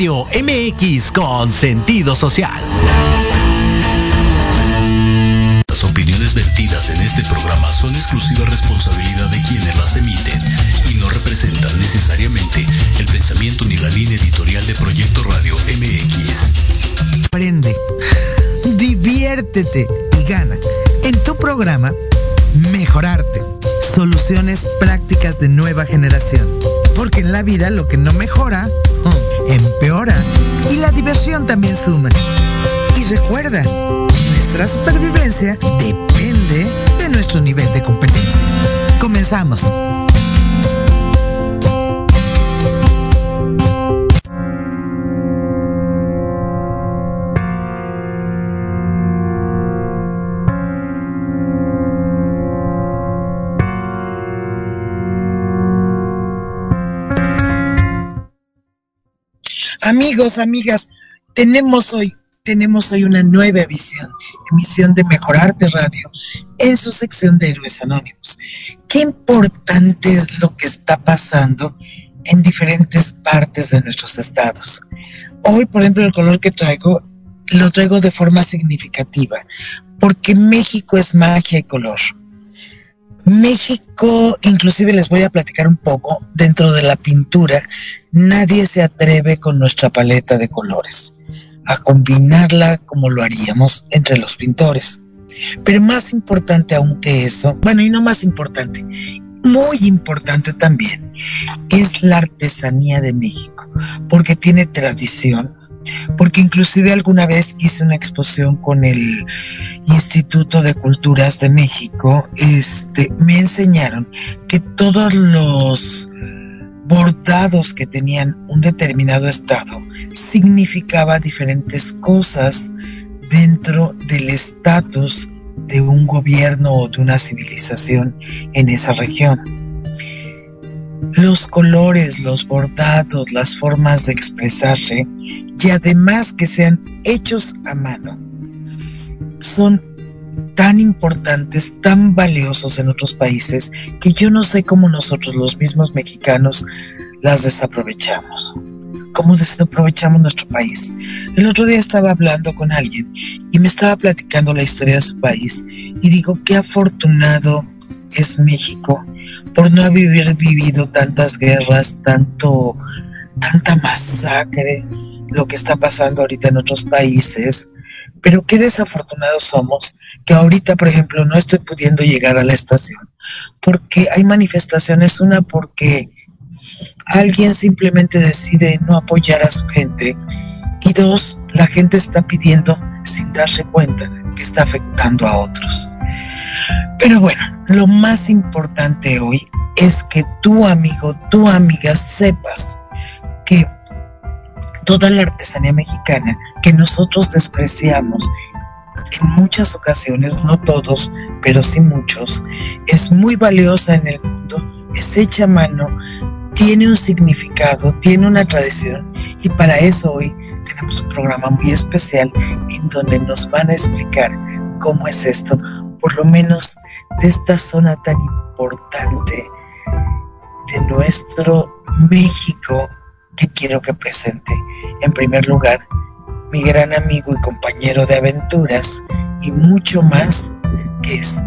MX con sentido social. Las opiniones vertidas en este programa son exclusiva responsabilidad de quienes las emiten y no representan necesariamente el pensamiento ni la línea editorial de Proyecto Radio MX. Aprende, diviértete y gana. En tu programa, mejorarte. Soluciones prácticas de nueva generación. Porque en la vida lo que no mejora nuestra supervivencia depende de nuestro nivel de competencia. Comenzamos. Amigos, amigas, tenemos hoy, tenemos hoy una nueva visión. Emisión de Mejorarte Radio en su sección de Héroes Anónimos. Qué importante es lo que está pasando en diferentes partes de nuestros estados. Hoy, por ejemplo, el color que traigo lo traigo de forma significativa, porque México es magia y color. México, inclusive les voy a platicar un poco, dentro de la pintura, nadie se atreve con nuestra paleta de colores a combinarla como lo haríamos entre los pintores. Pero más importante aún que eso, bueno, y no más importante, muy importante también, es la artesanía de México, porque tiene tradición, porque inclusive alguna vez hice una exposición con el Instituto de Culturas de México, este, me enseñaron que todos los bordados que tenían un determinado estado significaba diferentes cosas dentro del estatus de un gobierno o de una civilización en esa región. Los colores, los bordados, las formas de expresarse y además que sean hechos a mano son tan importantes, tan valiosos en otros países que yo no sé cómo nosotros los mismos mexicanos las desaprovechamos cómo desaprovechamos nuestro país. El otro día estaba hablando con alguien y me estaba platicando la historia de su país y digo, qué afortunado es México por no haber vivido tantas guerras, tanto, tanta masacre, lo que está pasando ahorita en otros países. Pero qué desafortunados somos que ahorita, por ejemplo, no estoy pudiendo llegar a la estación porque hay manifestaciones, una porque alguien simplemente decide no apoyar a su gente y dos, la gente está pidiendo sin darse cuenta que está afectando a otros. Pero bueno, lo más importante hoy es que tu amigo, tu amiga sepas que toda la artesanía mexicana que nosotros despreciamos en muchas ocasiones, no todos, pero sí muchos, es muy valiosa en el mundo, es hecha mano, tiene un significado, tiene una tradición y para eso hoy tenemos un programa muy especial en donde nos van a explicar cómo es esto, por lo menos de esta zona tan importante de nuestro México que quiero que presente. En primer lugar, mi gran amigo y compañero de aventuras y mucho más, que es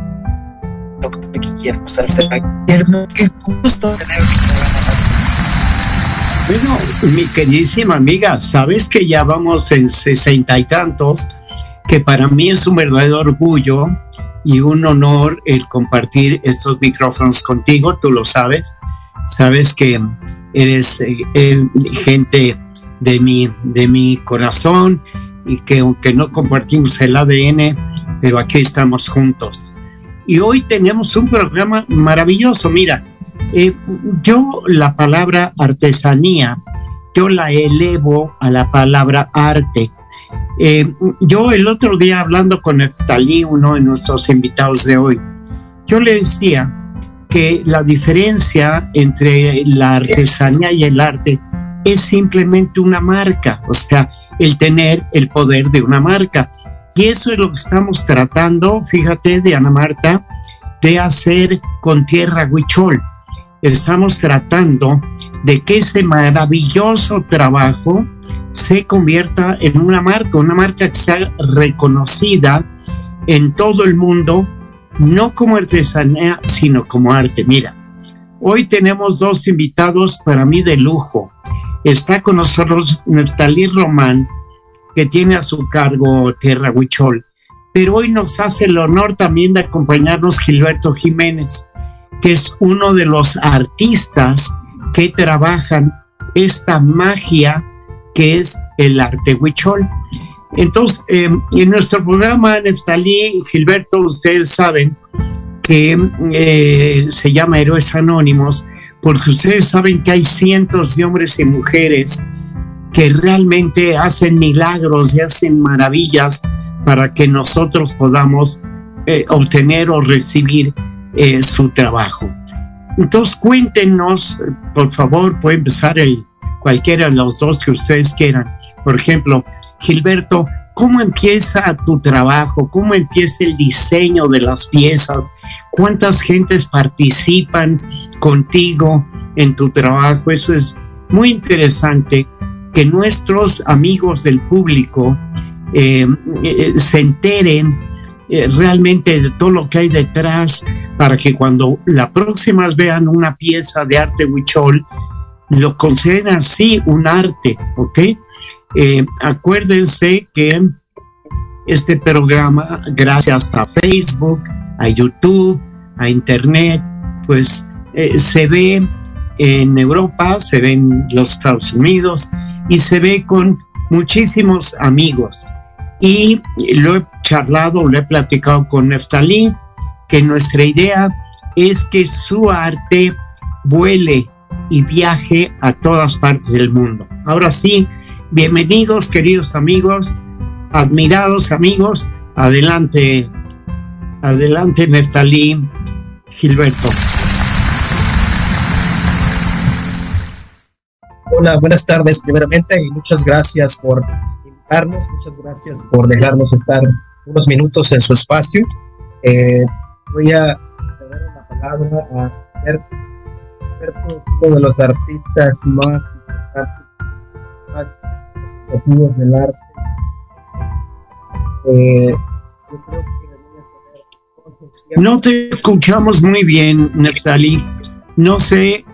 doctor Guillermo Salcedo. Guillermo, qué gusto tener mi programa bueno, mi queridísima amiga, sabes que ya vamos en sesenta y tantos, que para mí es un verdadero orgullo y un honor el compartir estos micrófonos contigo, tú lo sabes, sabes que eres eh, eh, gente de mi, de mi corazón y que aunque no compartimos el ADN, pero aquí estamos juntos. Y hoy tenemos un programa maravilloso, mira, eh, yo la palabra artesanía, yo la elevo a la palabra arte. Eh, yo el otro día hablando con Neftalí, uno de nuestros invitados de hoy, yo le decía que la diferencia entre la artesanía y el arte es simplemente una marca, o sea, el tener el poder de una marca. Y eso es lo que estamos tratando, fíjate, de Ana Marta, de hacer con Tierra Huichol estamos tratando de que ese maravilloso trabajo se convierta en una marca, una marca que sea reconocida en todo el mundo, no como artesanía, sino como arte. Mira, hoy tenemos dos invitados para mí de lujo. Está con nosotros Neftalí Román, que tiene a su cargo Tierra Huichol, pero hoy nos hace el honor también de acompañarnos Gilberto Jiménez que es uno de los artistas que trabajan esta magia que es el arte huichol. Entonces, eh, en nuestro programa, Neftalí, Gilberto, ustedes saben que eh, se llama Héroes Anónimos, porque ustedes saben que hay cientos de hombres y mujeres que realmente hacen milagros y hacen maravillas para que nosotros podamos eh, obtener o recibir eh, su trabajo. Entonces cuéntenos, por favor, puede empezar el, cualquiera de los dos que ustedes quieran. Por ejemplo, Gilberto, ¿Cómo empieza tu trabajo? ¿Cómo empieza el diseño de las piezas? ¿Cuántas gentes participan contigo en tu trabajo? Eso es muy interesante que nuestros amigos del público eh, eh, se enteren eh, realmente de todo lo que hay detrás para que cuando la próxima vean una pieza de arte huichol, lo consideren así un arte, ¿ok? acuérdense que este programa, gracias a Facebook, a YouTube, a Internet, pues se ve en Europa, se ve en los Estados Unidos y se ve con muchísimos amigos. Y lo he charlado, lo he platicado con Neftalí, que nuestra idea es que su arte vuele y viaje a todas partes del mundo. Ahora sí, bienvenidos queridos amigos, admirados amigos, adelante, adelante Neftalí Gilberto. Hola, buenas tardes primeramente y muchas gracias por muchas gracias por dejarnos estar unos minutos en su espacio. Eh, voy a dar la palabra a Alberto, uno de los artistas más importantes, del arte. Eh, no te escuchamos muy bien, Neftali. No sé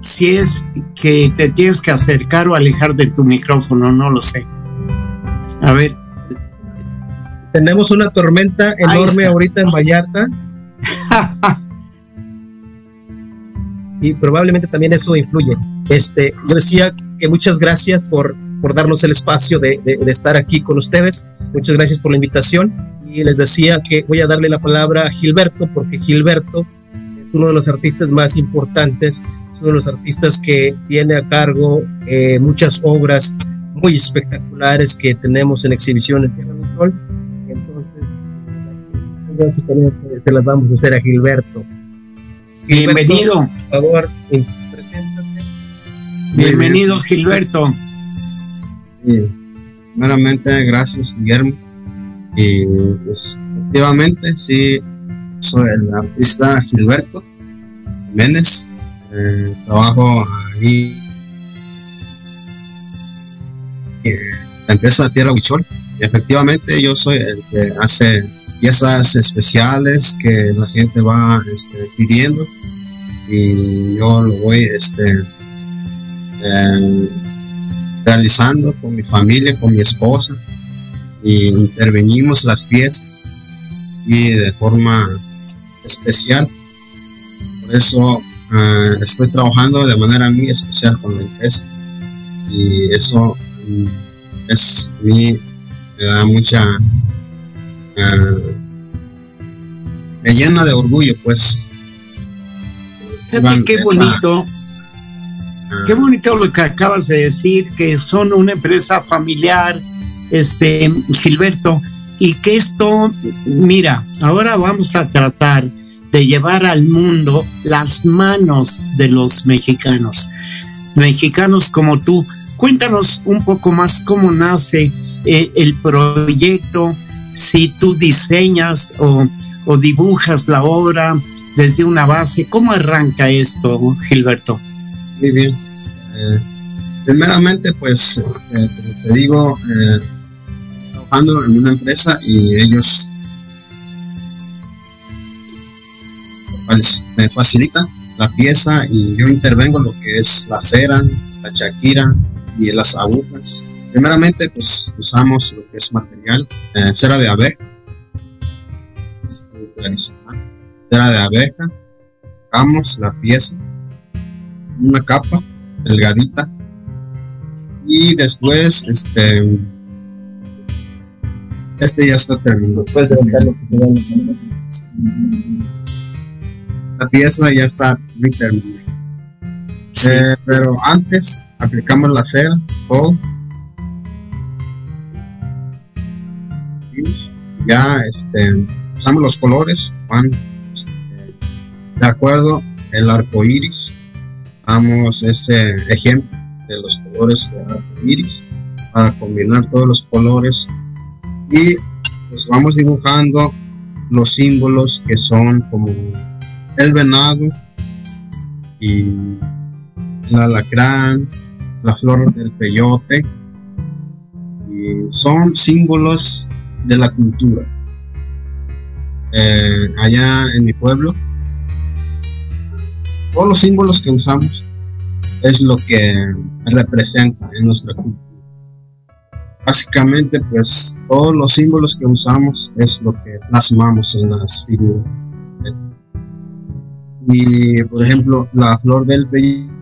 si es que te tienes que acercar o alejar de tu micrófono, no lo sé. A ver. Tenemos una tormenta enorme ahorita en Vallarta. y probablemente también eso influye. Este, yo decía que muchas gracias por, por darnos el espacio de, de, estar aquí con ustedes. Muchas gracias por la invitación. Y les decía que voy a darle la palabra a Gilberto, porque Gilberto es uno de los artistas más importantes uno de los artistas que tiene a cargo eh, muchas obras muy espectaculares que tenemos en exhibición en Tierra del Sol. Entonces, se las vamos a hacer a Gilberto. Bienvenido. Por favor, eh, preséntate. Bienvenido, Gilberto. primeramente, gracias, Guillermo. Y pues, efectivamente, sí, soy el artista Gilberto Méndez. Eh, trabajo ahí la empresa Tierra Huichol. Efectivamente yo soy el que hace piezas especiales que la gente va este, pidiendo y yo lo voy este, eh, realizando con mi familia, con mi esposa y intervenimos las piezas y de forma especial. Por eso Ah, estoy trabajando de manera muy especial con la empresa y eso es mi me da mucha ah, me llena de orgullo pues qué bonito ah. qué bonito lo que acabas de decir que son una empresa familiar este Gilberto y que esto mira ahora vamos a tratar de llevar al mundo las manos de los mexicanos. Mexicanos como tú, cuéntanos un poco más cómo nace eh, el proyecto, si tú diseñas o, dibujas la obra desde una base, ¿cómo arranca esto, Gilberto? Muy bien. Eh, primeramente, pues, eh, te digo, trabajando en una empresa y ellos me facilita la pieza y yo intervengo lo que es la cera, la chaquira y las agujas. Primeramente, pues usamos lo que es material, eh, cera de abeja, cera de abeja, sacamos la pieza, una capa delgadita. Y después este este ya está terminado. La pieza ya está muy eh, pero antes aplicamos la cera, todo. Ya este, usamos los colores, van de acuerdo el arco iris. Damos este ejemplo de los colores de arco iris para combinar todos los colores Y pues vamos dibujando los símbolos que son como el venado y el alacrán, la flor del peyote. Y son símbolos de la cultura. Eh, allá en mi pueblo, todos los símbolos que usamos es lo que representa en nuestra cultura. Básicamente, pues todos los símbolos que usamos es lo que plasmamos en las figuras. Y por ejemplo, la flor del peyote,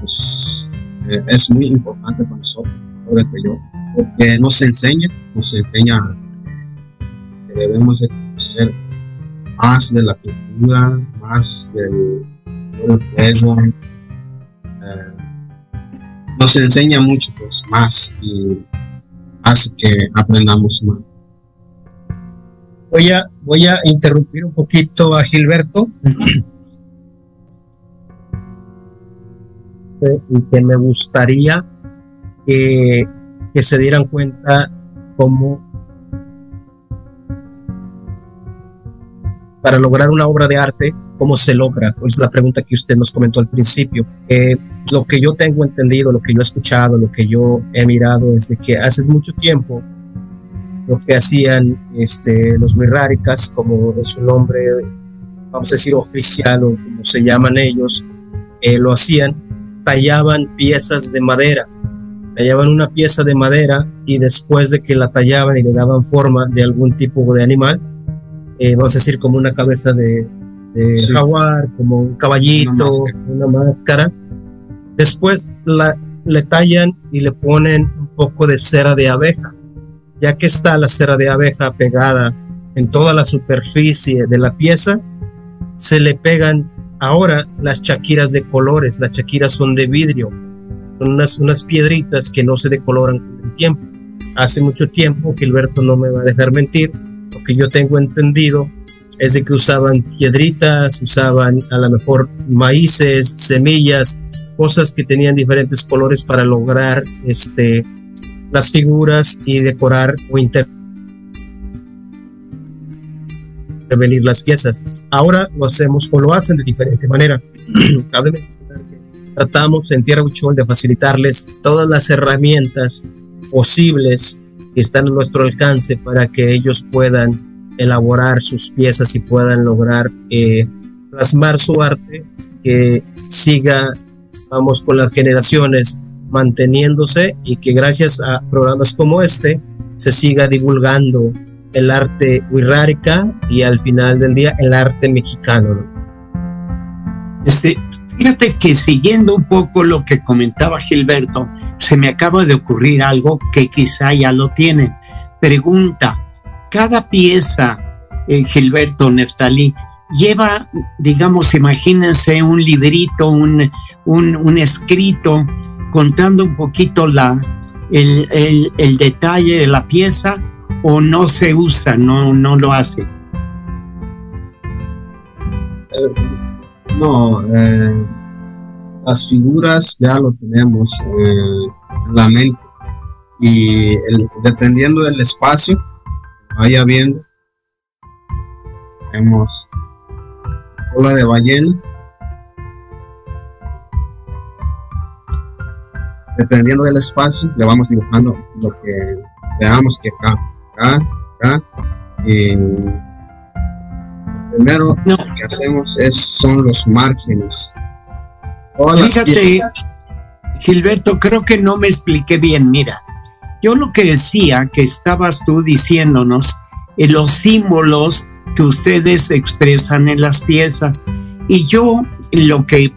pues eh, es muy importante para nosotros, el peyote, porque nos enseña, nos enseña que debemos de conocer más de la cultura, más del, pueblo. Eh, nos enseña mucho pues, más y hace que aprendamos más. Voy a, voy a interrumpir un poquito a Gilberto. y que me gustaría que, que se dieran cuenta cómo para lograr una obra de arte, ¿cómo se logra? Es la pregunta que usted nos comentó al principio. Eh, lo que yo tengo entendido, lo que yo he escuchado, lo que yo he mirado es de que hace mucho tiempo lo que hacían este, los mirráricas, como es su nombre, vamos a decir oficial o como se llaman ellos, eh, lo hacían, tallaban piezas de madera, tallaban una pieza de madera y después de que la tallaban y le daban forma de algún tipo de animal, eh, vamos a decir, como una cabeza de, jaguar, como un caballito, una máscara. Después la, le tallan y le ponen un poco de cera de abeja. Ya que está la cera de abeja pegada en toda la superficie de la pieza, se le pegan ahora las chaquiras de colores. Las chaquiras son de vidrio, son unas, unas piedritas que no se decoloran con el tiempo. Hace mucho tiempo, Gilberto no me va a dejar mentir, lo que yo tengo entendido es de que usaban piedritas, usaban a lo mejor maíces, semillas, cosas que tenían diferentes colores para lograr este, las figuras y decorar o intervenir las piezas. Ahora lo hacemos o lo hacen de diferente manera. Tratamos en Tierra Huichol de facilitarles todas las herramientas posibles que están a nuestro alcance para que ellos puedan elaborar sus piezas y puedan lograr eh, plasmar su arte, que siga, vamos, con las generaciones manteniéndose y que gracias a programas como este se siga divulgando el arte wixárika y al final del día el arte mexicano. Este, fíjate que siguiendo un poco lo que comentaba Gilberto, se me acaba de ocurrir algo que quizá ya lo tienen. Pregunta, cada pieza, eh, Gilberto Neftalí, lleva, digamos, imagínense un librito, un, un, escrito contando un poquito la, el, el, detalle de la pieza o no se usa, no, no lo hace. No, eh, las figuras ya lo tenemos eh, en la mente. Y dependiendo del espacio vaya viendo tenemos cola de ballena. Dependiendo del espacio le vamos dibujando lo que veamos que acá acá acá y primero lo que hacemos es son los márgenes. Fíjate, Gilberto, creo que no me expliqué bien. Mira, yo lo que decía, que estabas tú diciéndonos, en eh, los símbolos que ustedes expresan en las piezas. Y yo lo que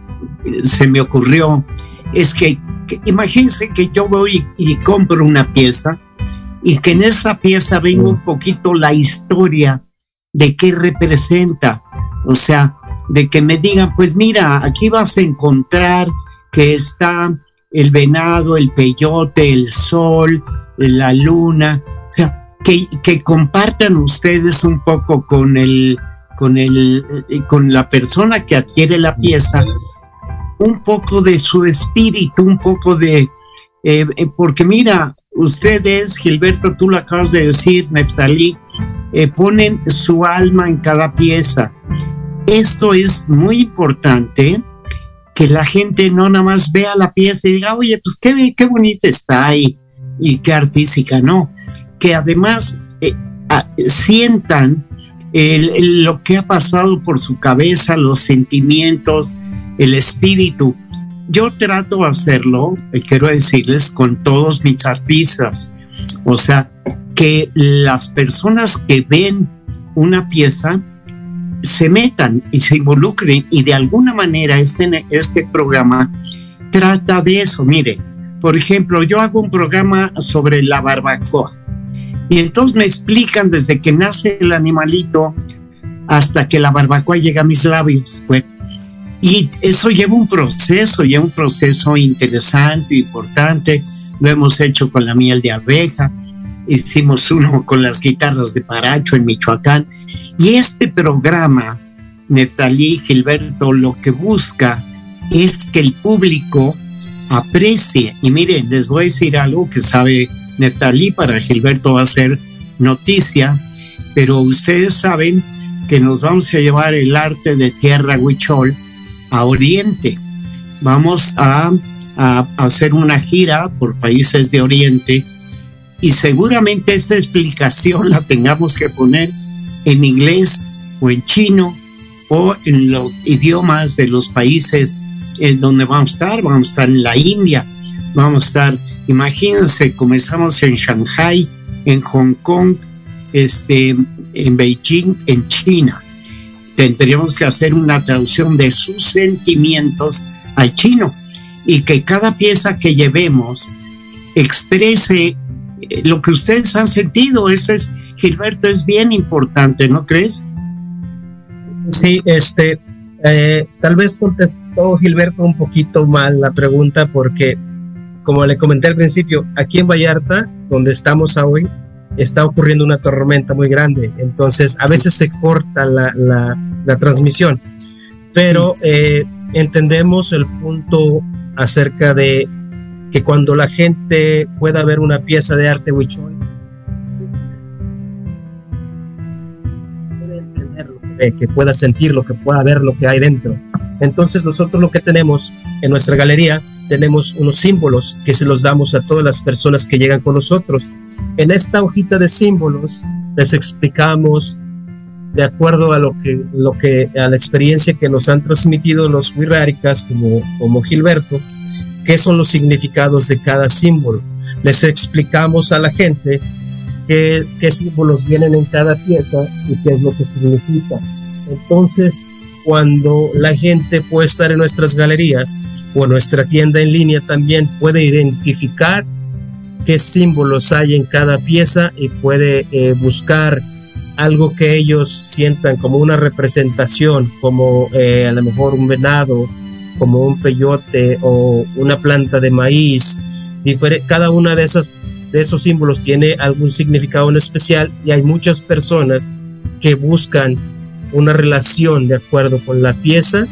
se me ocurrió es que, imagínense que yo voy y, compro una pieza y que en esa pieza venga un poquito la historia de qué representa. O sea, de que me digan, pues mira, aquí vas a encontrar que está el venado, el peyote, el sol, la luna, o sea, que, que compartan ustedes un poco con el, con el, con la persona que adquiere la pieza, un poco de su espíritu, un poco de Eh, eh, porque mira, ustedes, Gilberto, tú lo acabas de decir, Neftalí, eh, ponen su alma en cada pieza. Esto es muy importante, que la gente no nada más vea la pieza y diga, oye, pues qué, qué bonita está ahí y qué artística, no, que además sientan lo que ha pasado por su cabeza, los sentimientos, el espíritu. Yo trato de hacerlo, eh, quiero decirles, con todos mis artistas. O sea, que las personas que ven una pieza se metan y se involucren y de alguna manera este, este programa trata de eso. Mire, por ejemplo, yo hago un programa sobre la barbacoa y entonces me explican desde que nace el animalito hasta que la barbacoa llega a mis labios. Bueno, y eso lleva un proceso, lleva un proceso interesante, importante. Lo hemos hecho con la miel de abeja, hicimos uno con las guitarras de Paracho en Michoacán. Y este programa, Neftalí Gilberto, lo que busca es que el público aprecie. Y miren, les voy a decir algo que sabe Neftalí, para Gilberto va a ser noticia, pero ustedes saben que nos vamos a llevar el arte de tierra huichol a Oriente. Vamos a, hacer una gira por países de Oriente y seguramente esta explicación la tengamos que poner en inglés o en chino o en los idiomas de los países en donde vamos a estar. Vamos a estar en la India, vamos a estar, imagínense, comenzamos en Shanghai, en Hong Kong, este, en Beijing, en China tendríamos que hacer una traducción de sus sentimientos al chino y que cada pieza que llevemos exprese eh, lo que ustedes han sentido. Eso es, Gilberto, es bien importante, ¿no crees? Sí, este, eh, tal vez contestó Gilberto un poquito mal la pregunta porque, como le comenté al principio, aquí en Vallarta, donde estamos hoy, está ocurriendo una tormenta muy grande, entonces a veces se corta la, la, transmisión, pero eh, entendemos el punto acerca de que cuando la gente pueda ver una pieza de arte huichol, que pueda sentir lo que pueda ver lo que hay dentro. Entonces nosotros lo que tenemos en nuestra galería tenemos unos símbolos que se los damos a todas las personas que llegan con nosotros. En esta hojita de símbolos les explicamos de acuerdo a lo que, lo que a la experiencia que nos han transmitido los wixárikas como, como Gilberto, qué son los significados de cada símbolo. Les explicamos a la gente qué, qué símbolos vienen en cada pieza y qué es lo que significa. Entonces, cuando la gente puede estar en nuestras galerías o nuestra tienda en línea también puede identificar qué símbolos hay en cada pieza y puede eh, buscar algo que ellos sientan como una representación, como eh, a lo mejor un venado, como un peyote o una planta de maíz. Cada una de esas de esos símbolos tiene algún significado en especial y hay muchas personas que buscan una relación de acuerdo con la pieza,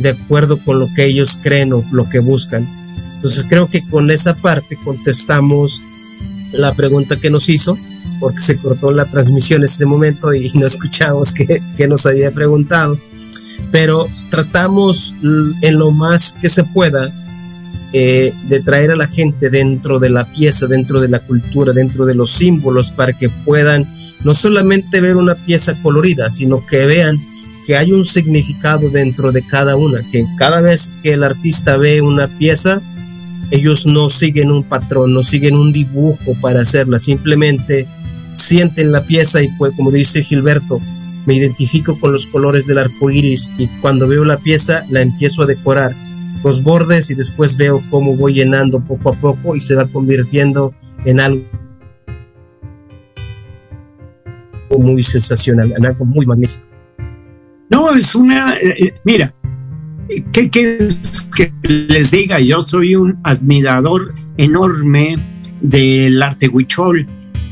de acuerdo con lo que ellos creen o lo que buscan. Entonces creo que con esa parte contestamos la pregunta que nos hizo, porque se cortó la transmisión en este momento y no escuchamos que, nos había preguntado. Pero tratamos en lo más que se pueda eh, de traer a la gente dentro de la pieza, dentro de la cultura, dentro de los símbolos, para que puedan no solamente ver una pieza colorida, sino que vean que hay un significado dentro de cada una, que cada vez que el artista ve una pieza, ellos no siguen un patrón, no siguen un dibujo para hacerla, simplemente sienten la pieza y pues como dice Gilberto, me identifico con los colores del arco iris y cuando veo la pieza la empiezo a decorar los bordes y después veo cómo voy llenando poco a poco y se va convirtiendo en algo muy sensacional, algo muy magnífico. No, es una, eh, eh, mira, ¿qué quieres que les diga? Yo soy un admirador enorme del arte huichol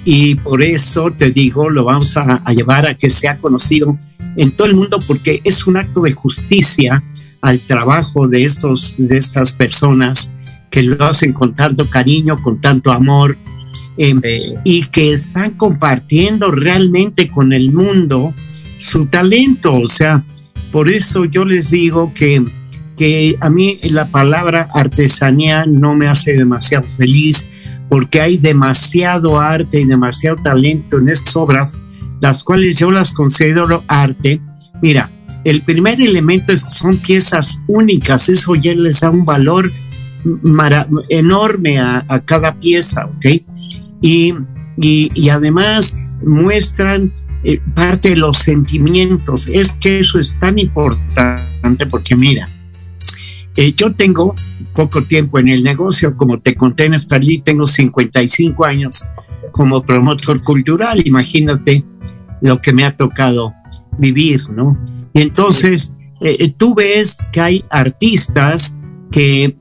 y por eso te digo, lo vamos a, a, llevar a que sea conocido en todo el mundo porque es un acto de justicia al trabajo de, estos, de estas personas que lo hacen con tanto cariño, con tanto amor, em, y que están compartiendo realmente con el mundo su talento. O sea, por eso yo les digo que, que a mí la palabra artesanía no me hace demasiado feliz porque hay demasiado arte y demasiado talento en estas obras, las cuales yo las considero arte. Mira, el primer elemento son piezas únicas, eso ya les da un valor enorme a, cada pieza, ¿ok? Y, y, además muestran eh, parte de los sentimientos. Es que eso es tan importante porque mira, eh, yo tengo poco tiempo en el negocio, como te conté en Estalí, tengo 55 años como promotor cultural, imagínate lo que me ha tocado vivir, ¿no? Y entonces eh, tú ves que hay artistas que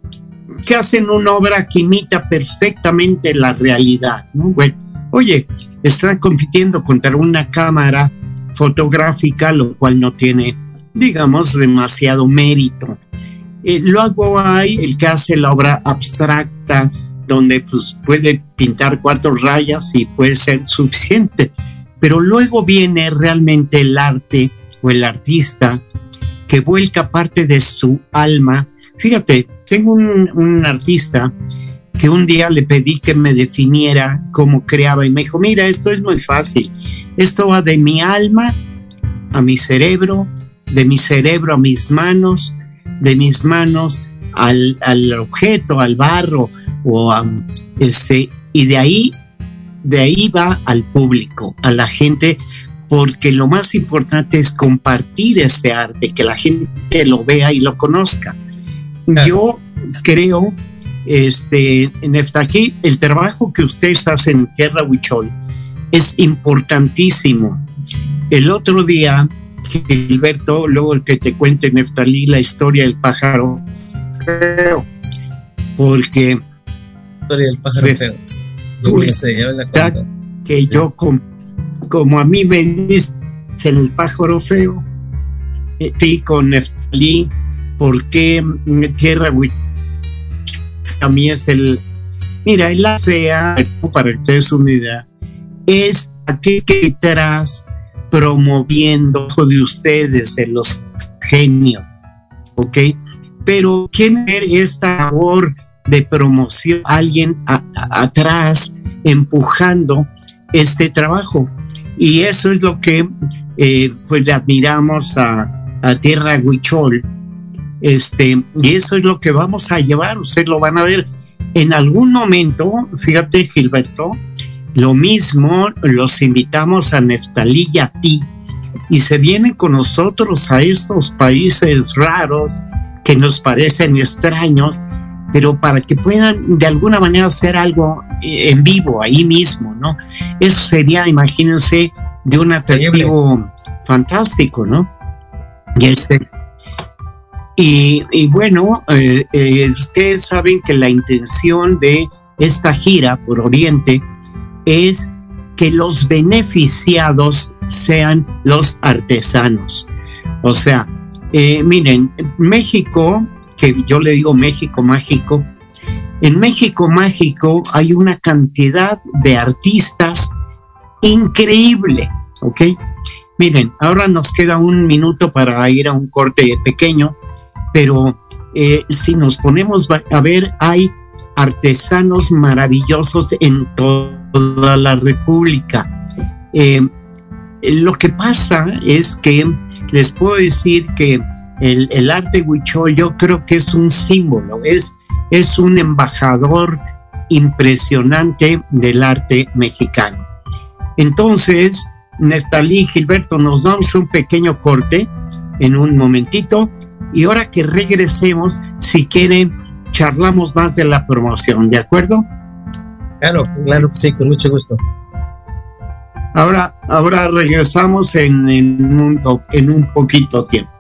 que hacen una obra que imita perfectamente la realidad, ¿no? Bueno, oye, están compitiendo contra una cámara fotográfica, lo cual no tiene, digamos, demasiado mérito. Eh, luego hay el que hace la obra abstracta, donde pues puede pintar cuatro rayas y puede ser suficiente. Pero luego viene realmente el arte o el artista que vuelca parte de su alma. Fíjate, tengo un, artista que un día le pedí que me definiera cómo creaba y me dijo, mira, esto es muy fácil. Esto va de mi alma a mi cerebro, de mi cerebro a mis manos, de mis manos al, objeto, al barro, o este, y de ahí, de ahí va al público, a la gente, porque lo más importante es compartir este arte, que la gente lo vea y lo conozca. Yo creo, este, en aquí, el trabajo que ustedes hacen en Tierra Huichol es importantísimo. El otro día, Gilberto, luego que te cuente Neftalí la historia del pájaro feo, porque historia del pájaro feo. que yo como, a mí me dicen el pájaro feo, y eh, con Neftalí por qué Tierra a mí es el... Mira, la fea, para que ustedes una idea, es aquel que promoviendo de ustedes, de los genios, ¿ok? Pero ¿quién es esta labor de promoción? Alguien atrás empujando este trabajo. Y eso es lo que eh, pues le admiramos a, a Tierra Huichol, este, y eso es lo que vamos a llevar, ustedes lo van a ver. En algún momento, fíjate Gilberto, lo mismo los invitamos a Neftalí y a ti, y se vienen con nosotros a estos países raros que nos parecen extraños, pero para que puedan de alguna manera hacer algo eh, en vivo ahí mismo, ¿no? Eso sería, imagínense, de un atractivo fantástico, ¿no? Y este, y, bueno, eh, eh, ustedes saben que la intención de esta gira por Oriente es que los beneficiados sean los artesanos. O sea, eh, miren, México, que yo le digo México mágico, en México mágico hay una cantidad de artistas increíble, ¿ok? Miren, ahora nos queda un minuto para ir a un corte pequeño pero eh, si nos ponemos a ver, hay artesanos maravillosos en toda la República. Eh, lo que pasa es que les puedo decir que el, arte huichol yo creo que es un símbolo, es, es un embajador impresionante del arte mexicano. Entonces, Neftalí Gilberto, nos damos un pequeño corte en un momentito y ahora que regresemos, si quieren, charlamos más de la promoción, ¿de acuerdo? Claro, claro que sí, con mucho gusto. Ahora, ahora regresamos en, en, un, en un poquito tiempo.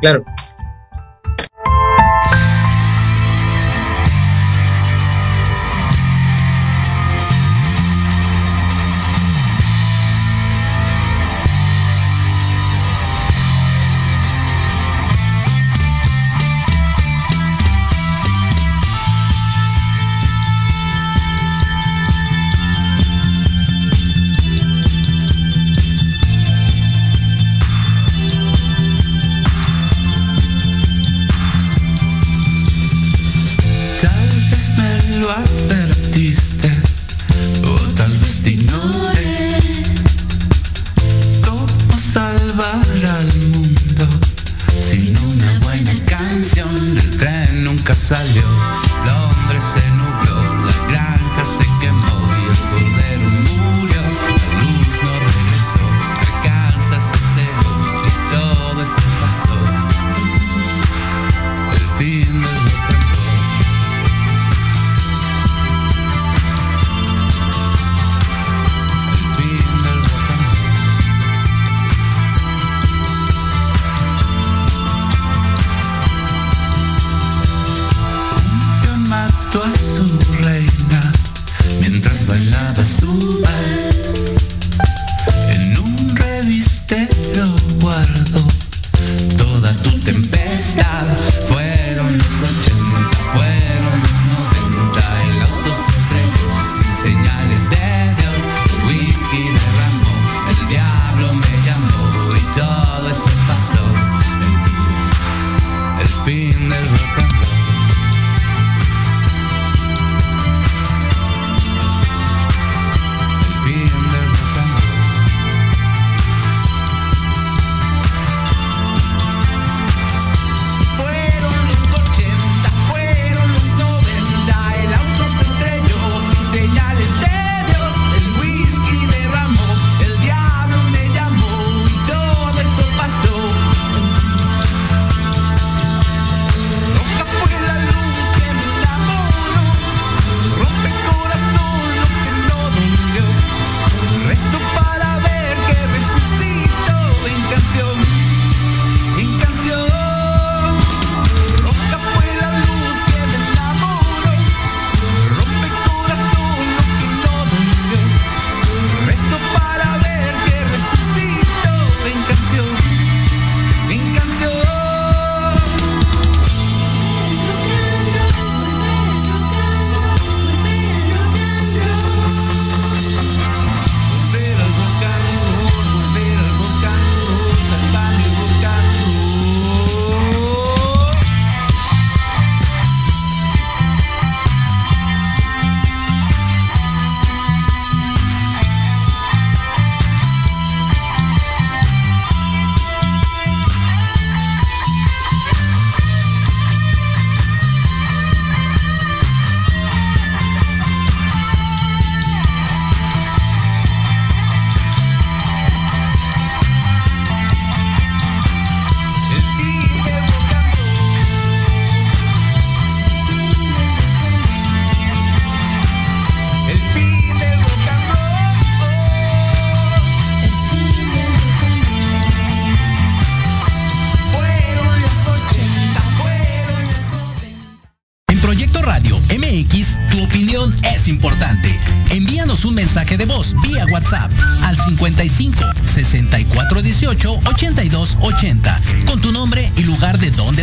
Claro.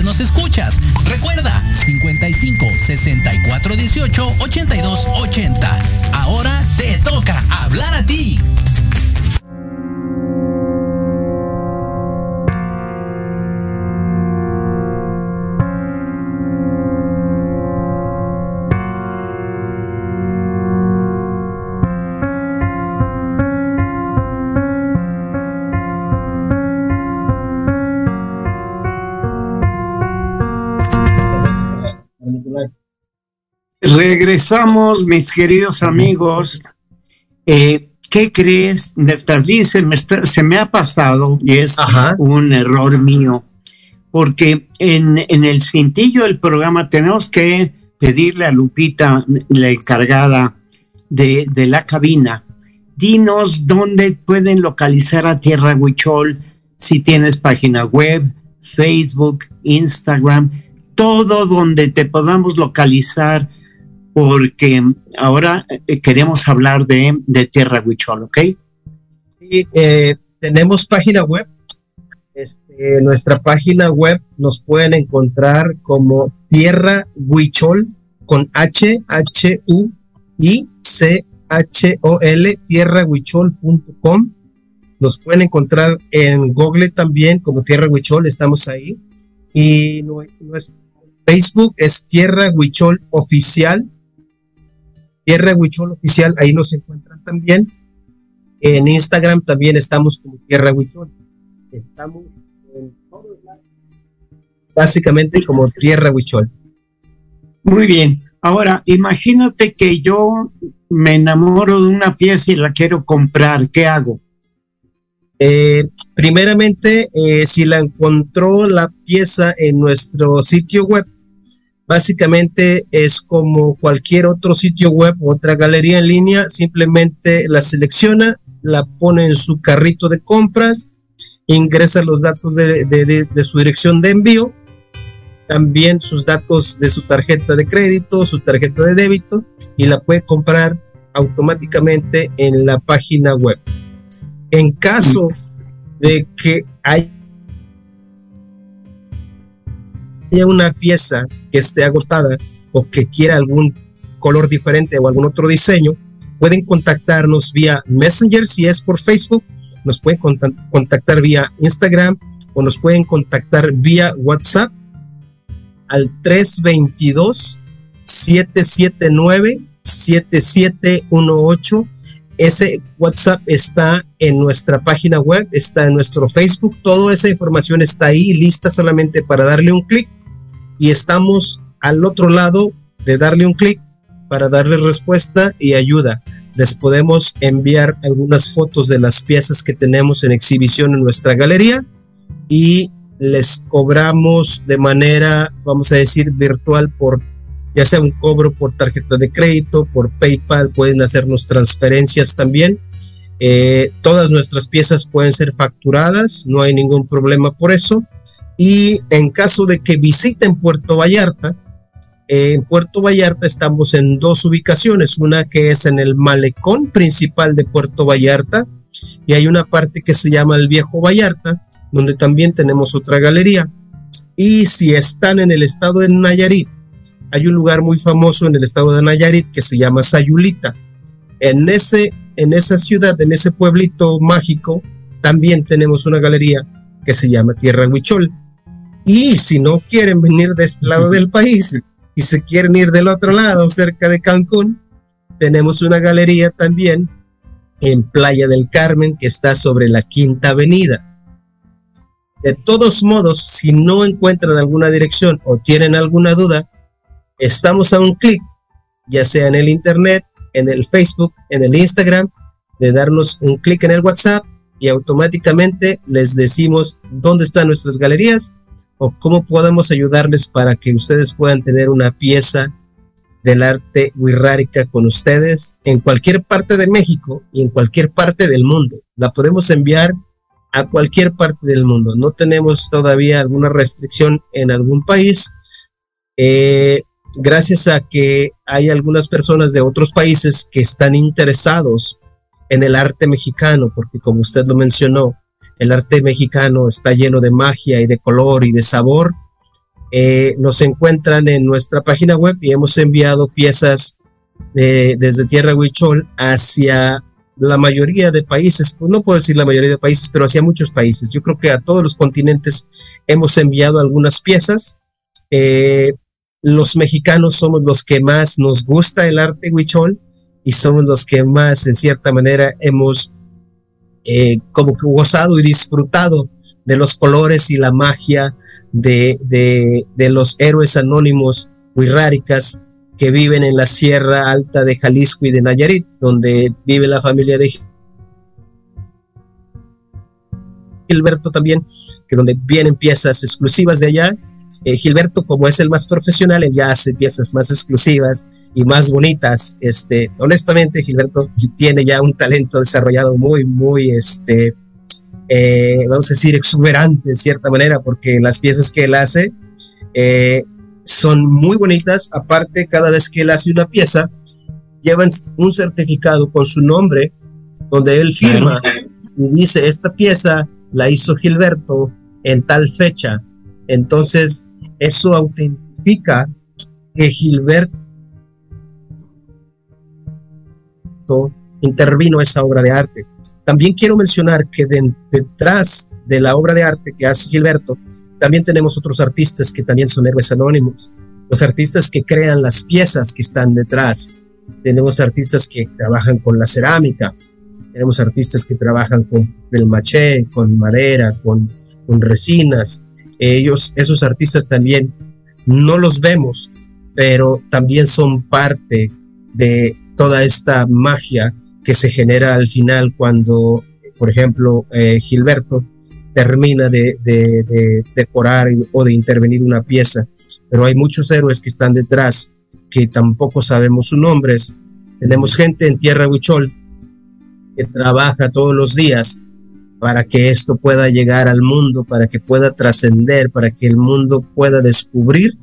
nos escuchas. Recuerda, 55 64 18 82 80. Ahora te toca hablar a ti. Regresamos, mis queridos amigos. Eh, ¿Qué crees, Neftalí? Se me, se me ha pasado y es un error mío, porque en, el cintillo del programa tenemos que pedirle a Lupita, la encargada de, de la cabina, dinos dónde pueden localizar a Tierra Huichol, si tienes página web, Facebook, Instagram, todo donde te podamos localizar porque ahora eh, queremos hablar de, Tierra Huichol, ¿ok? Sí, eh, tenemos página web. Este, nuestra página web nos pueden encontrar como Tierra Huichol con H, H, U, I, C, H, O, L, tierrahuichol.com. Nos pueden encontrar en Google también como Tierra Huichol, estamos ahí. Y nuestro Facebook es Tierra Huichol Oficial Tierra Huichol Oficial, ahí nos encuentran también. En Instagram también estamos como Tierra Huichol. Estamos en todos lados, básicamente como Tierra Huichol. Muy bien. Ahora, imagínate que yo me enamoro de una pieza y la quiero comprar. ¿Qué hago? Eh, primeramente, eh, si la encontró la pieza en nuestro sitio web, básicamente es como cualquier otro sitio web otra galería en línea, simplemente la selecciona, la pone en su carrito de compras, ingresa los datos de su dirección de envío, también sus datos de su tarjeta de crédito, su tarjeta de débito y la puede comprar automáticamente en la página web. En caso de que haya una pieza que esté agotada o que quiera algún color diferente o algún otro diseño, pueden contactarnos vía Messenger si es por Facebook, nos pueden contactar vía Instagram o nos pueden contactar vía WhatsApp al 322 779 7718 ese WhatsApp está en nuestra página web, está en nuestro Facebook, toda esa información está ahí lista solamente para darle un clic y estamos al otro lado de darle un clic para darle respuesta y ayuda. Les podemos enviar algunas fotos de las piezas que tenemos en exhibición en nuestra galería y les cobramos de manera, vamos a decir, virtual por ya sea un cobro por tarjeta de crédito, por PayPal, pueden hacernos transferencias también. Eh, todas nuestras piezas pueden ser facturadas, no hay ningún problema por eso. Y en caso de que visiten Puerto Vallarta, eh, en Puerto Vallarta estamos en dos ubicaciones, una que es en el malecón principal de Puerto Vallarta y hay una parte que se llama el Viejo Vallarta, donde también tenemos otra galería. Y si están en el estado de Nayarit, hay un lugar muy famoso en el estado de Nayarit que se llama Sayulita. En, ese, en esa ciudad, en ese pueblito mágico, también tenemos una galería que se llama Tierra Huichol. Y si no quieren venir de este lado del país y se quieren ir del otro lado, cerca de Cancún, tenemos una galería también en Playa del Carmen que está sobre la Quinta Avenida. De todos modos, si no encuentran alguna dirección o tienen alguna duda, estamos a un clic, ya sea en el Internet, en el Facebook, en el Instagram, de darnos un clic en el WhatsApp y automáticamente les decimos dónde están nuestras galerías o cómo podemos ayudarles para que ustedes puedan tener una pieza del arte wixárika con ustedes en cualquier parte de México y en cualquier parte del mundo. La podemos enviar a cualquier parte del mundo. No tenemos todavía alguna restricción en algún país. Eh, gracias a que hay algunas personas de otros países que están interesados en el arte mexicano, porque como usted lo mencionó, el arte mexicano está lleno de magia y de color y de sabor. Eh, nos encuentran en nuestra página web y hemos enviado piezas desde Tierra Huichol hacia la mayoría de países, no puedo decir la mayoría de países, pero hacia muchos países. Yo creo que a todos los continentes hemos enviado algunas piezas. Eh, los mexicanos somos los que más nos gusta el arte huichol y somos los que más, en cierta manera, hemos eh, como que gozado y disfrutado de los colores y la magia de, de, los héroes anónimos huirráricas que viven en la Sierra Alta de Jalisco y de Nayarit, donde vive la familia de Gilberto también, que donde vienen piezas exclusivas de allá. Eh, Gilberto, como es el más profesional, él ya hace piezas más exclusivas y más bonitas. Este, honestamente, Gilberto tiene ya un talento desarrollado muy, muy, este, eh, vamos a decir, exuberante en cierta manera, porque las piezas que él hace eh, son muy bonitas. Aparte, cada vez que él hace una pieza, llevan un certificado con su nombre, donde él firma y dice, esta pieza la hizo Gilberto en tal fecha. Entonces, eso autentifica que Gilberto intervino esa obra de arte. También quiero mencionar que detrás de la obra de arte que hace Gilberto, también tenemos otros artistas que también son héroes anónimos, los artistas que crean las piezas que están detrás tenemos artistas que trabajan con la cerámica, tenemos artistas que trabajan con el maché, con madera, con, con resinas. Ellos, esos artistas también no los vemos, pero también son parte de toda esta magia que se genera al final cuando, por ejemplo, eh, Gilberto termina de, decorar o de intervenir una pieza, pero hay muchos héroes que están detrás que tampoco sabemos sus nombres. Tenemos gente en Tierra Huichol que trabaja todos los días para que esto pueda llegar al mundo, para que pueda trascender, para que el mundo pueda descubrir,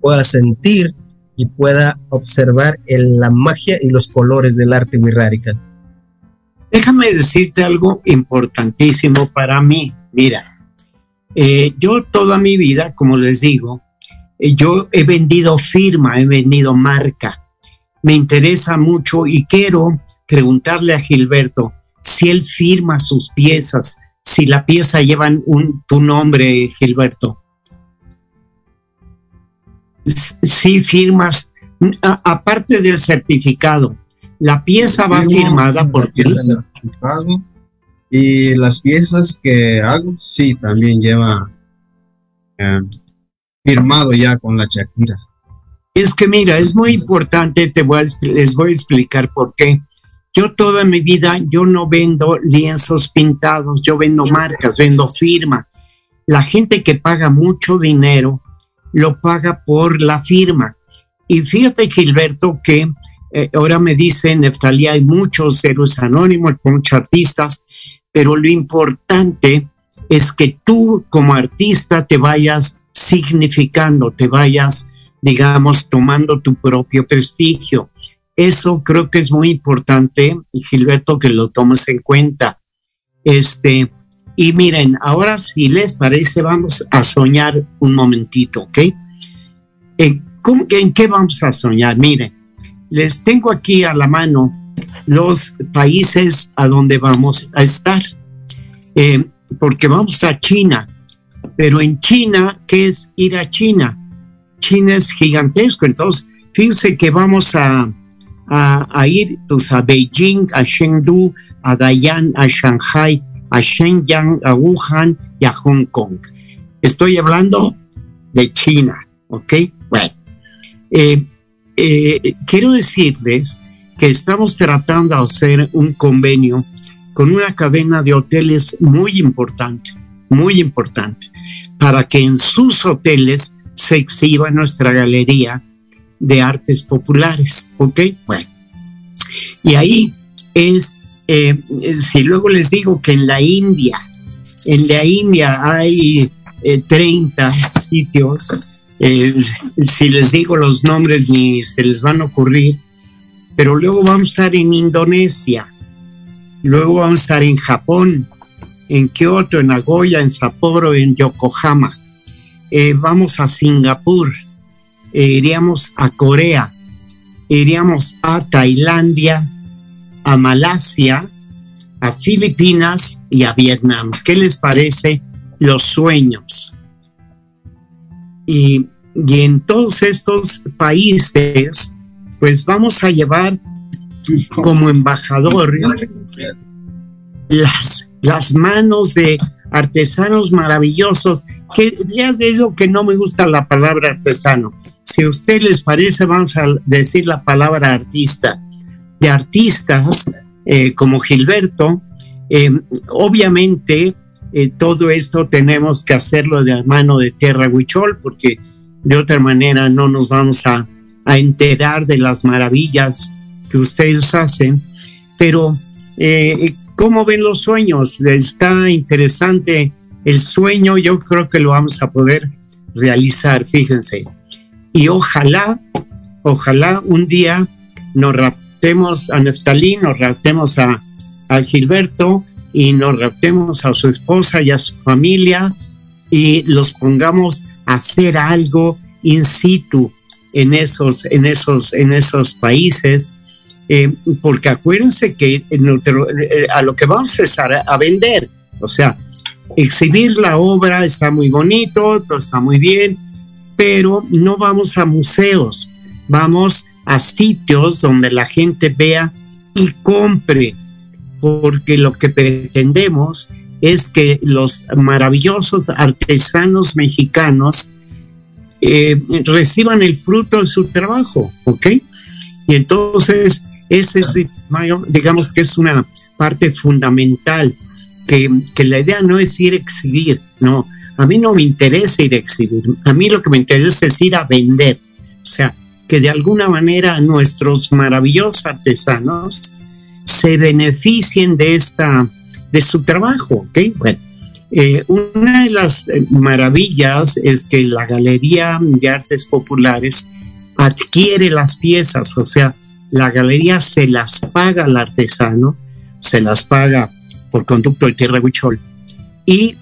pueda sentir y pueda observar la magia y los colores del arte radical. Déjame decirte algo importantísimo para mí. Mira, eh, yo toda mi vida, como les digo, eh, yo he vendido firma, he vendido marca. Me interesa mucho y quiero preguntarle a Gilberto si él firma sus piezas, si la pieza lleva un, tu nombre, Gilberto. Si firmas, aparte del certificado, la pieza va firmada por ti. Y las piezas que hago, sí, también lleva eh, firmado ya con la Shakira. Es que mira, es muy importante, te voy les voy a explicar por qué. Yo toda mi vida, yo no vendo lienzos pintados, yo vendo marcas, vendo firma. La gente que paga mucho dinero lo paga por la firma. Y fíjate, Gilberto, que eh, ahora me dicen, Neftalí, hay muchos héroes anónimos, muchos artistas, pero lo importante es que tú como artista te vayas significando, te vayas, digamos, tomando tu propio prestigio. Eso creo que es muy importante, Gilberto, que lo tomes en cuenta. Este, y miren, ahora si les parece, vamos a soñar un momentito, ¿ok? ¿En, ¿En qué vamos a soñar? Miren, les tengo aquí a la mano los países a donde vamos a estar, eh, porque vamos a China, pero en China, ¿qué es ir a China? China es gigantesco, entonces fíjense que vamos a, a, ir pues, a Beijing, a Chengdu, a Dayan, a Shanghai, a Shenyang, a Wuhan y a Hong Kong. Estoy hablando de China, ¿ok? Bueno, eh, eh, quiero decirles que estamos tratando de hacer un convenio con una cadena de hoteles muy importante, muy importante, para que en sus hoteles se exhiba nuestra galería de artes populares, ¿ok? Bueno, y ahí es, eh, si luego les digo que en la India, en la India hay 30 eh, sitios, eh, si les digo los nombres ni se les van a ocurrir, pero luego vamos a estar en Indonesia, luego vamos a estar en Japón, en Kioto, en Nagoya, en Sapporo, en Yokohama. Vamos a Singapur, iríamos a Corea, iríamos a Tailandia, a Malasia, a Filipinas y a Vietnam. ¿Qué les parece los sueños? Y, y en todos estos países pues vamos a llevar como embajadores las, las manos de artesanos maravillosos, que ya digo que no me gusta la palabra artesano. Si a usted les parece, vamos a decir la palabra artista. De artistas eh, como Gilberto, eh, obviamente eh, todo esto tenemos que hacerlo de mano de Tierra Huichol, porque de otra manera no nos vamos a a enterar de las maravillas que ustedes hacen, pero ¿cómo ven los sueños? Está interesante el sueño, yo creo que lo vamos a poder realizar, fíjense. Y ojalá, ojalá un día nos raptemos a Neftalí, nos raptemos a, a Gilberto y nos raptemos a su esposa y a su familia y los pongamos a hacer algo in situ, en esos, en esos, en esos países, eh, porque acuérdense que eh, a lo que vamos a, a vender, o sea, exhibir la obra está muy bonito, todo está muy bien, pero no vamos a museos, vamos a sitios donde la gente vea y compre, porque lo que pretendemos es que los maravillosos artesanos mexicanos eh, reciban el fruto de su trabajo, ¿ok? Y entonces, ese es, digamos que es una parte fundamental, que, que la idea no es ir a exhibir, no, a mí no me interesa ir a exhibir, a mí lo que me interesa es ir a vender, o sea, que de alguna manera nuestros maravillosos artesanos se beneficien de esta, de su trabajo, ¿ok? Bueno, eh, una de las eh, maravillas es que la Galería de Artes Populares adquiere las piezas, o sea, la galería se las paga al artesano, se las paga por conducto de tierra huichol, y,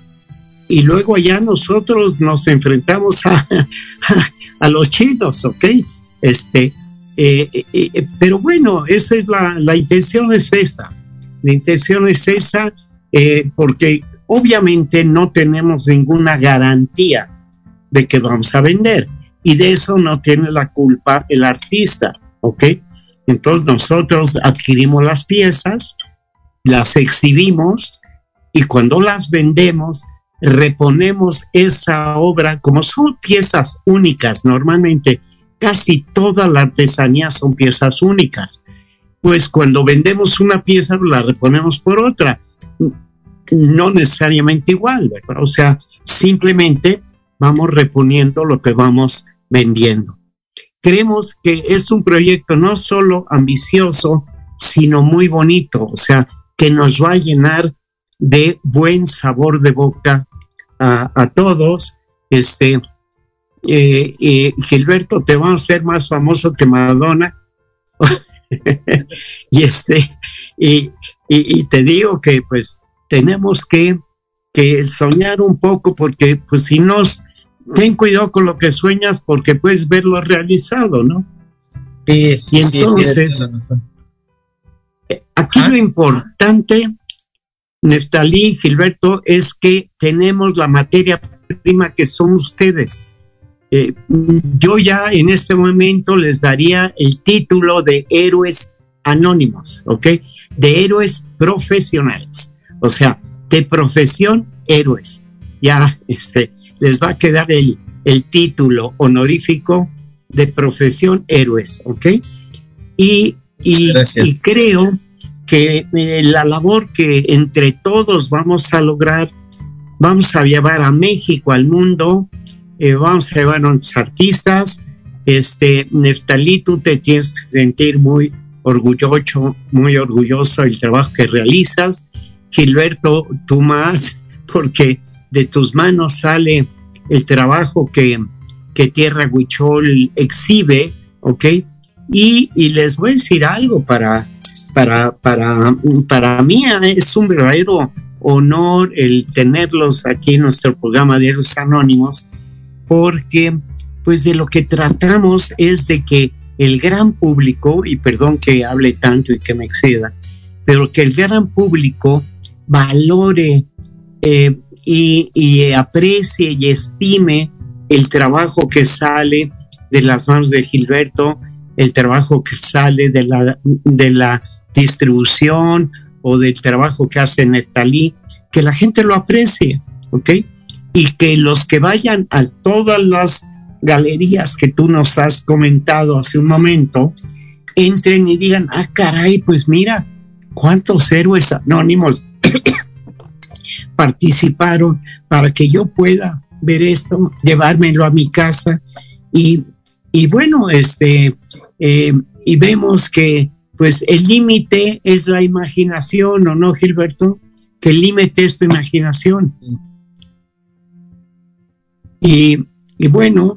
y luego ya nosotros nos enfrentamos a, a, los chinos, ¿ok? Este, eh, pero bueno, esa es la, la intención es esa, la intención es esa, porque obviamente no tenemos ninguna garantía de que vamos a vender y de eso no tiene la culpa el artista, ¿ok? Entonces nosotros adquirimos las piezas, las exhibimos y cuando las vendemos, reponemos esa obra como son piezas únicas. Normalmente casi toda la artesanía son piezas únicas. Pues cuando vendemos una pieza, la reponemos por otra no necesariamente igual, ¿verdad? O sea, simplemente vamos reponiendo lo que vamos vendiendo. Creemos que es un proyecto no solo ambicioso, sino muy bonito, o sea, que nos va a llenar de buen sabor de boca a, todos. Este, eh, eh, Gilberto, te vamos a ser más famoso que Madonna. y este, y, y, te digo que pues tenemos que, soñar un poco porque pues si nos, ten cuidado con lo que sueñas porque puedes verlo realizado, ¿no? Sí, sí, y entonces, aquí lo importante, Neftalí, Gilberto, es que tenemos la materia prima que son ustedes. Eh, yo ya en este momento les daría el título de héroes anónimos, ¿ok? De héroes profesionales. O sea, de profesión héroes. Ya este, les va a quedar el, el título honorífico de profesión héroes, ¿ok? Y, y, creo que eh, la labor que entre todos vamos a lograr, vamos a llevar a México, al mundo, eh, vamos a llevar a nuestros artistas. Este, Neftalí, tú te tienes que sentir muy orgulloso, muy orgulloso del trabajo que realizas Gilberto, tú más, porque de tus manos sale el trabajo que, que Tierra Huichol exhibe, ¿ok? Y, les voy a decir algo para, para, para, para mí es un verdadero honor el tenerlos aquí en nuestro programa de los Anónimos, porque pues de lo que tratamos es de que el gran público, y perdón que hable tanto y que me exceda, pero que el gran público valore eh, y, aprecie y estime el trabajo que sale de las manos de Gilberto, el trabajo que sale de la, distribución o del trabajo que hace Netalí, que la gente lo aprecie, ¿ok? Y que los que vayan a todas las galerías que tú nos has comentado hace un momento, entren y digan, ah, caray, pues mira, cuántos héroes anónimos participaron para que yo pueda ver esto, llevármelo a mi casa y, bueno, este, eh, y vemos que pues el límite es la imaginación, ¿o no, Gilberto? Que el límite es tu imaginación. Y, bueno,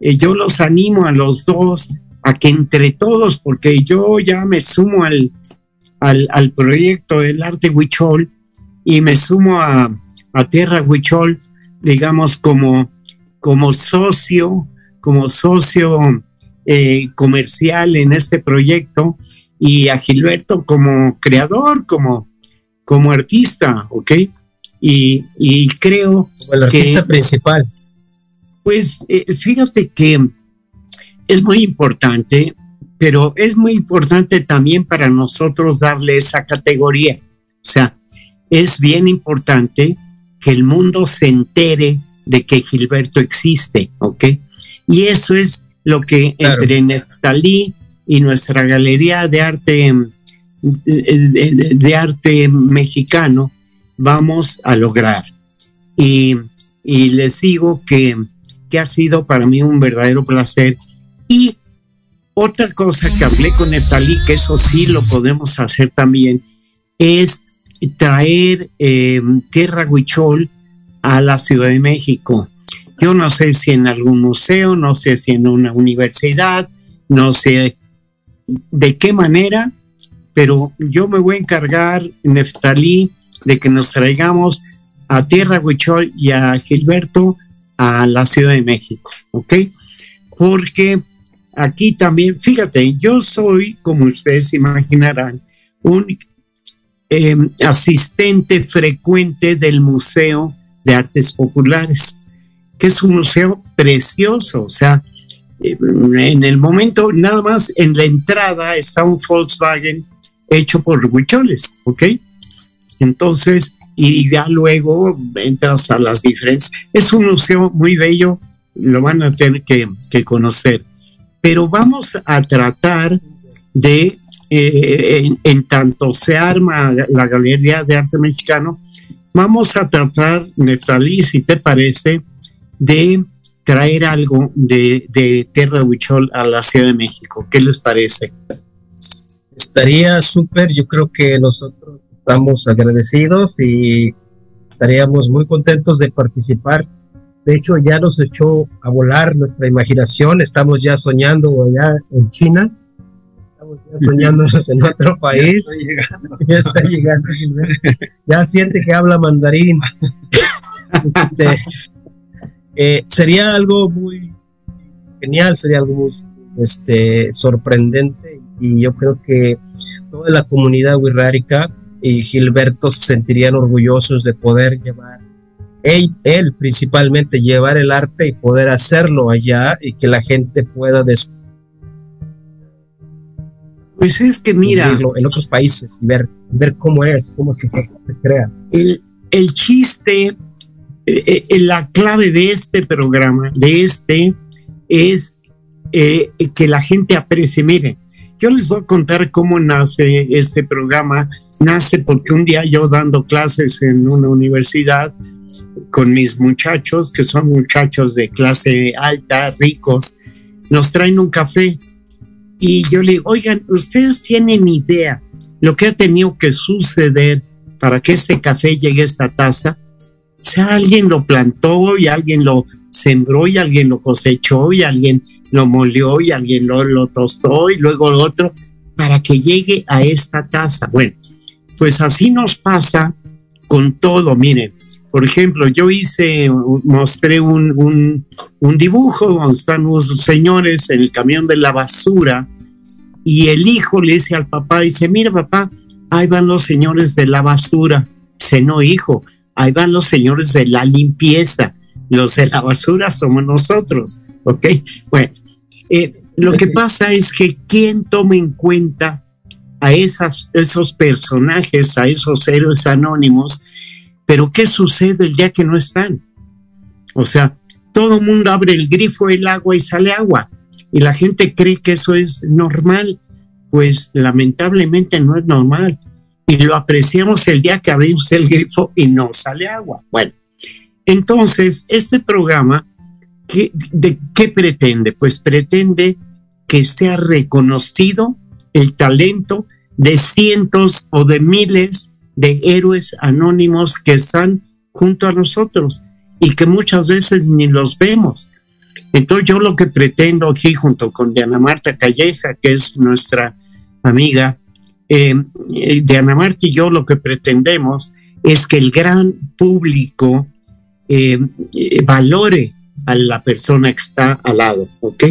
eh, yo los animo a los dos a que entre todos, porque yo ya me sumo al, al, al proyecto del arte Huichol, y me sumo a, Tierra Huichol, digamos, como, como socio, como socio eh, comercial en este proyecto y a Gilberto como creador, como, como artista, ¿ok? Y, y creo como el artista principal. Pues eh, fíjate que es muy importante pero es muy importante también para nosotros darle esa categoría. O sea, es bien importante que el mundo se entere de que Gilberto existe, ¿ok? Y eso es lo que entre Neftalí y nuestra galería de arte de, arte mexicano vamos a lograr. Y, les digo que, que ha sido para mí un verdadero placer. Y otra cosa que hablé con Neftalí, que eso sí lo podemos hacer también, es traer eh, tierra huichol a la Ciudad de México. Yo no sé si en algún museo, no sé si en una universidad, no sé de qué manera, pero yo me voy a encargar, Neftalí, de que nos traigamos a Tierra Huichol y a Gilberto a la Ciudad de México, ¿ok? Porque aquí también, fíjate, yo soy, como ustedes imaginarán, un em, asistente frecuente del Museo de Artes Populares, que es un museo precioso, o sea, en el momento, nada más en la entrada está un Volkswagen hecho por huicholes, ¿ok? Entonces, y ya luego entras a las diferentes. Es un museo muy bello, lo van a tener que, conocer. Pero vamos a tratar de, eh, en, tanto se arma la Galería de Arte Mexicano, vamos a tratar, Netralí, si te parece, de traer algo de, de Tierra Huichol a la Ciudad de México. ¿Qué les parece? Estaría súper, yo creo que nosotros estamos agradecidos y estaríamos muy contentos de participar. De hecho, ya nos echó a volar nuestra imaginación, estamos ya soñando allá en China, estamos ya soñándonos en otro país. Ya está llegando. Ya siente que habla mandarín. Este, eh, sería algo muy genial, sería algo muy este, sorprendente y yo creo que toda la comunidad wixárika y Gilberto se sentirían orgullosos de poder llevar, él, principalmente, llevar el arte y poder hacerlo allá y que la gente pueda Pues es que mira. En otros países y ver, ver cómo es, cómo se, crea. El, el chiste eh, eh, la clave de este programa, de este, es eh, que la gente aprecie. Miren, yo les voy a contar cómo nace este programa. Nace porque un día yo dando clases en una universidad con mis muchachos, que son muchachos de clase alta, ricos, nos traen un café y yo le digo, oigan, ustedes tienen idea lo que ha tenido que suceder para que este café llegue a esta taza. O sea, alguien lo plantó y alguien lo sembró y alguien lo cosechó y alguien lo molió y alguien lo, tostó y luego otro para que llegue a esta taza. Bueno, pues así nos pasa con todo. Miren, por ejemplo, yo hice, mostré un, un, dibujo donde están unos señores en el camión de la basura y el hijo le dice al papá, dice, mira papá, ahí van los señores de la basura. Dice, no, hijo, ahí van los señores de la limpieza, los de la basura somos nosotros, ¿ok? Bueno, eh, lo que pasa es que quién toma en cuenta a esas, esos personajes, a esos héroes anónimos, pero ¿qué sucede el día que no están? O sea, todo el mundo abre el grifo del agua y sale agua, y la gente cree que eso es normal, pues lamentablemente no es normal y lo apreciamos el día que abrimos el grifo y no sale agua. Bueno, entonces, este programa, ¿qué, ¿de qué pretende? Pues pretende que sea reconocido el talento de cientos o de miles de héroes anónimos que están junto a nosotros y que muchas veces ni los vemos. Entonces yo lo que pretendo aquí junto con Diana Marta Calleja, que es nuestra amiga, eh, de Ana Marta y yo lo que pretendemos es que el gran público eh, eh, valore a la persona que está al lado, ¿ok?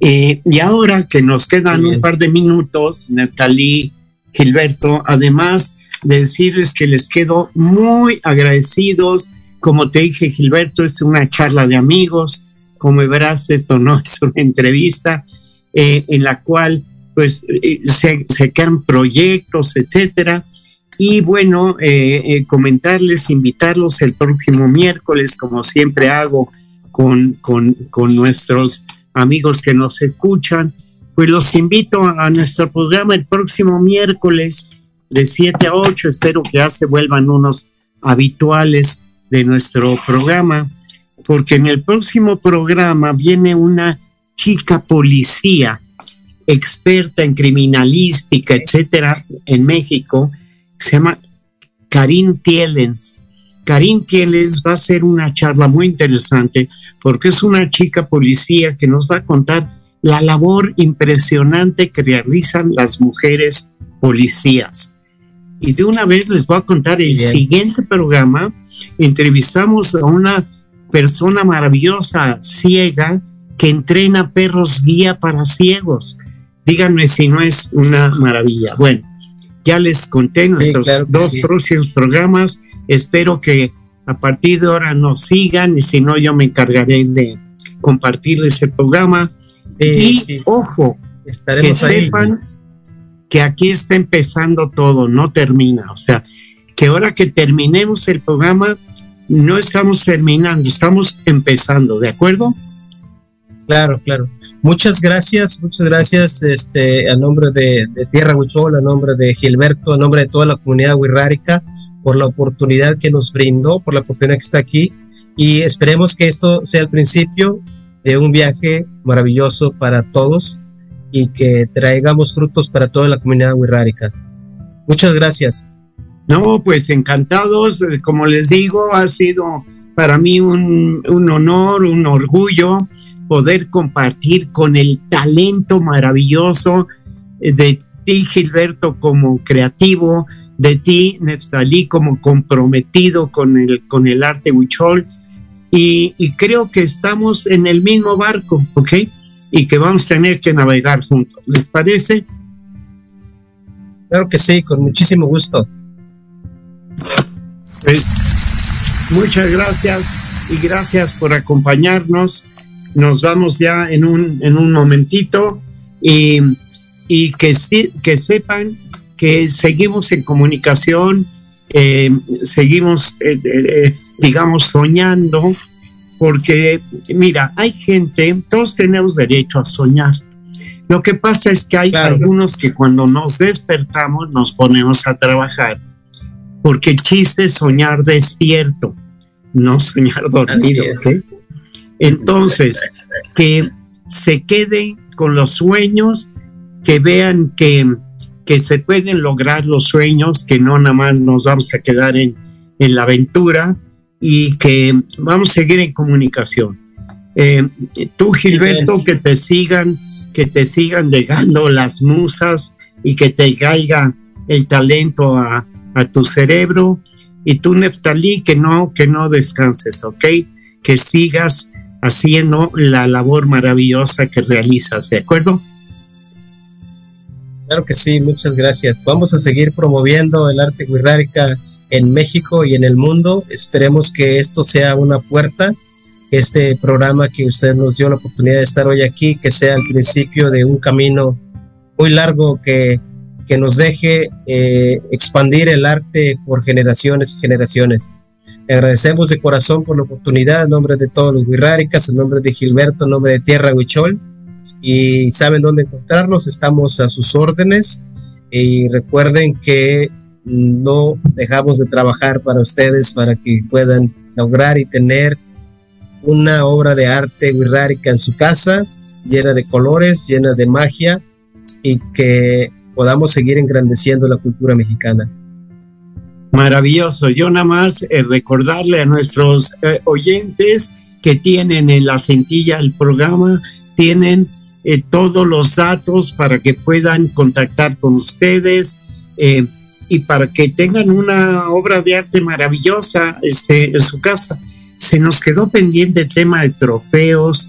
y ahora que nos quedan un par de minutos, Natalie, Gilberto, además de decirles que les quedo muy agradecidos, como te dije, Gilberto, es una charla de amigos, como verás, esto no es una entrevista, eh, en la cual pues eh, se, se, crean proyectos, etcétera. Y bueno, comentarles, invitarlos el próximo miércoles, como siempre hago con, con, con nuestros amigos que nos escuchan, pues los invito a, nuestro programa el próximo miércoles de 7 a 8. Espero que ya se vuelvan unos habituales de nuestro programa, porque en el próximo programa viene una chica policía experta en criminalística, etcétera, en México, se llama Karin Tielens. Karin Tielens va a ser una charla muy interesante porque es una chica policía que nos va a contar la labor impresionante que realizan las mujeres policías. Y de una vez les voy a contar el siguiente programa. Entrevistamos a una persona maravillosa, ciega, que entrena perros guía para ciegos. Díganme si no es una maravilla. Bueno, ya les conté nuestros dos próximos programas. Espero que a partir de ahora nos sigan y si no yo me encargaré de compartirles el programa. y ojo, Estaremos que sepan que aquí está empezando todo, no termina. O sea, que ahora que terminemos el programa, no estamos terminando, estamos empezando, ¿de acuerdo? Claro, claro. Muchas gracias, muchas gracias este, a nombre de, Tierra Huichol, a nombre de Gilberto, a nombre de toda la comunidad huirrárica, por la oportunidad que nos brindó, por la oportunidad que está aquí. Y esperemos que esto sea el principio de un viaje maravilloso para todos y que traigamos frutos para toda la comunidad huirrárica. Muchas gracias. No, pues encantados. Como les digo, ha sido para mí un, un honor, un orgullo poder compartir con el talento maravilloso de ti, Gilberto, como creativo, de ti, Neftalí, como comprometido con el, con el arte huichol. Y, y, creo que estamos en el mismo barco, ¿ok? Y que vamos a tener que navegar juntos. ¿Les parece? Claro que sí, con muchísimo gusto. Pues muchas gracias y gracias por acompañarnos nos vamos ya en un, en un momentito y, y que, que sepan que seguimos en comunicación, eh, seguimos, eh, eh, digamos, soñando, porque mira, hay gente, todos tenemos derecho a soñar. Lo que pasa es que hay algunos que cuando nos despertamos nos ponemos a trabajar, porque el chiste es soñar despierto, no soñar dormido. Entonces, que se queden con los sueños, que vean que, que se pueden lograr los sueños, que no nada más nos vamos a quedar en, en la aventura y que vamos a seguir en comunicación. Eh, tú, Gilberto, que te sigan, que te sigan llegando las musas y que te caiga el talento a, a tu cerebro. Y tú, Neftalí, que no, que no descanses, ¿ok? Que sigas haciendo la labor maravillosa que realizas, ¿de acuerdo? Claro que sí, muchas gracias. Vamos a seguir promoviendo el arte wixárika en México y en el mundo. Esperemos que esto sea una puerta, este programa que usted nos dio la oportunidad de estar hoy aquí, que sea el principio de un camino muy largo que, que nos deje eh, expandir el arte por generaciones y generaciones agradecemos de corazón por la oportunidad en nombre de todos los Wirráricas, en nombre de Gilberto, en nombre de Tierra Huichol. Y saben dónde encontrarnos, estamos a sus órdenes. Y recuerden que no dejamos de trabajar para ustedes para que puedan lograr y tener una obra de arte wirrárica en su casa, llena de colores, llena de magia y que podamos seguir engrandeciendo la cultura mexicana. Maravilloso. Yo nada más eh, recordarle a nuestros eh, oyentes que tienen en la cintilla el programa, tienen eh, todos los datos para que puedan contactar con ustedes y para que tengan una obra de arte maravillosa este, en su casa. Se nos quedó pendiente el tema de trofeos,